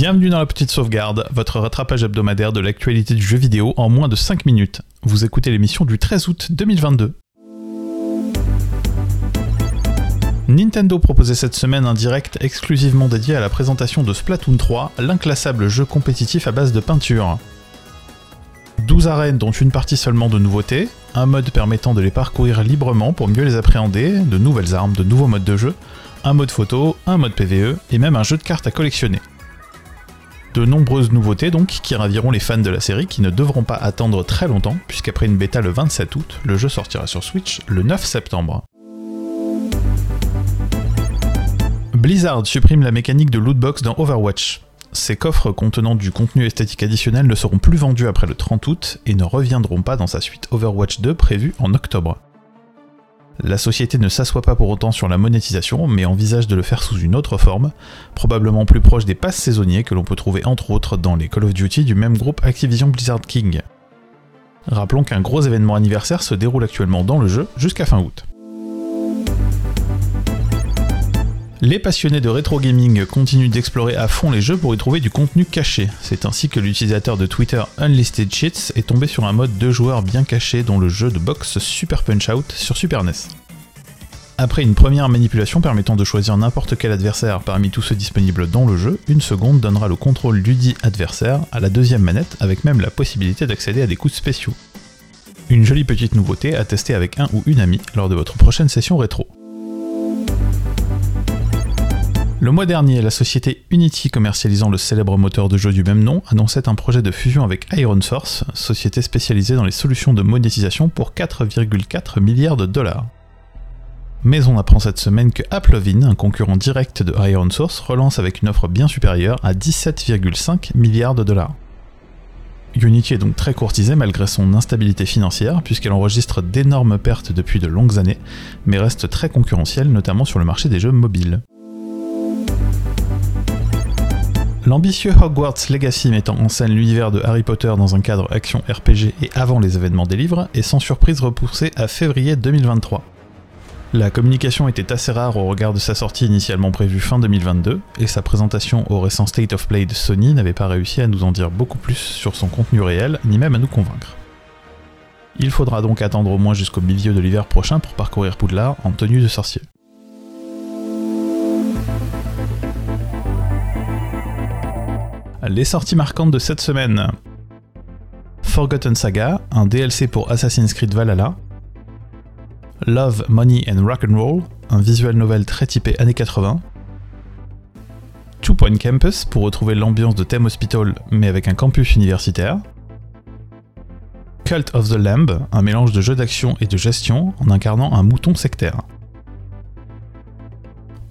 Bienvenue dans la petite sauvegarde, votre rattrapage hebdomadaire de l'actualité du jeu vidéo en moins de 5 minutes. Vous écoutez l'émission du 13 août 2022. Nintendo proposait cette semaine un direct exclusivement dédié à la présentation de Splatoon 3, l'inclassable jeu compétitif à base de peinture. 12 arènes dont une partie seulement de nouveautés, un mode permettant de les parcourir librement pour mieux les appréhender, de nouvelles armes, de nouveaux modes de jeu, un mode photo, un mode PVE et même un jeu de cartes à collectionner. De nombreuses nouveautés donc qui raviront les fans de la série qui ne devront pas attendre très longtemps puisqu'après une bêta le 27 août, le jeu sortira sur Switch le 9 septembre. Blizzard supprime la mécanique de lootbox dans Overwatch. Ces coffres contenant du contenu esthétique additionnel ne seront plus vendus après le 30 août et ne reviendront pas dans sa suite Overwatch 2 prévue en octobre. La société ne s'assoit pas pour autant sur la monétisation, mais envisage de le faire sous une autre forme, probablement plus proche des passes saisonniers que l'on peut trouver entre autres dans les Call of Duty du même groupe Activision Blizzard King. Rappelons qu'un gros événement anniversaire se déroule actuellement dans le jeu jusqu'à fin août. Les passionnés de rétro gaming continuent d'explorer à fond les jeux pour y trouver du contenu caché. C'est ainsi que l'utilisateur de Twitter Unlisted Cheats est tombé sur un mode de joueurs bien caché dont le jeu de boxe Super Punch Out sur Super NES. Après une première manipulation permettant de choisir n'importe quel adversaire parmi tous ceux disponibles dans le jeu, une seconde donnera le contrôle du dit adversaire à la deuxième manette avec même la possibilité d'accéder à des coups spéciaux. Une jolie petite nouveauté à tester avec un ou une amie lors de votre prochaine session rétro. Le mois dernier, la société Unity commercialisant le célèbre moteur de jeu du même nom annonçait un projet de fusion avec Iron Source, société spécialisée dans les solutions de monétisation pour 4,4 milliards de dollars. Mais on apprend cette semaine que Applovin, un concurrent direct de Iron Source, relance avec une offre bien supérieure à 17,5 milliards de dollars. Unity est donc très courtisée malgré son instabilité financière, puisqu'elle enregistre d'énormes pertes depuis de longues années, mais reste très concurrentielle, notamment sur le marché des jeux mobiles. L'ambitieux Hogwarts Legacy mettant en scène l'univers de Harry Potter dans un cadre action RPG et avant les événements des livres est sans surprise repoussé à février 2023. La communication était assez rare au regard de sa sortie initialement prévue fin 2022, et sa présentation au récent State of Play de Sony n'avait pas réussi à nous en dire beaucoup plus sur son contenu réel, ni même à nous convaincre. Il faudra donc attendre au moins jusqu'au milieu de l'hiver prochain pour parcourir Poudlard en tenue de sorcier. Les sorties marquantes de cette semaine. Forgotten Saga, un DLC pour Assassin's Creed Valhalla. Love, Money and Rock'n'Roll, un visual novel très typé années 80. Two Point Campus pour retrouver l'ambiance de Theme Hospital mais avec un campus universitaire. Cult of the Lamb, un mélange de jeu d'action et de gestion en incarnant un mouton sectaire.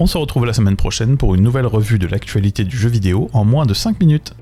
On se retrouve la semaine prochaine pour une nouvelle revue de l'actualité du jeu vidéo en moins de 5 minutes.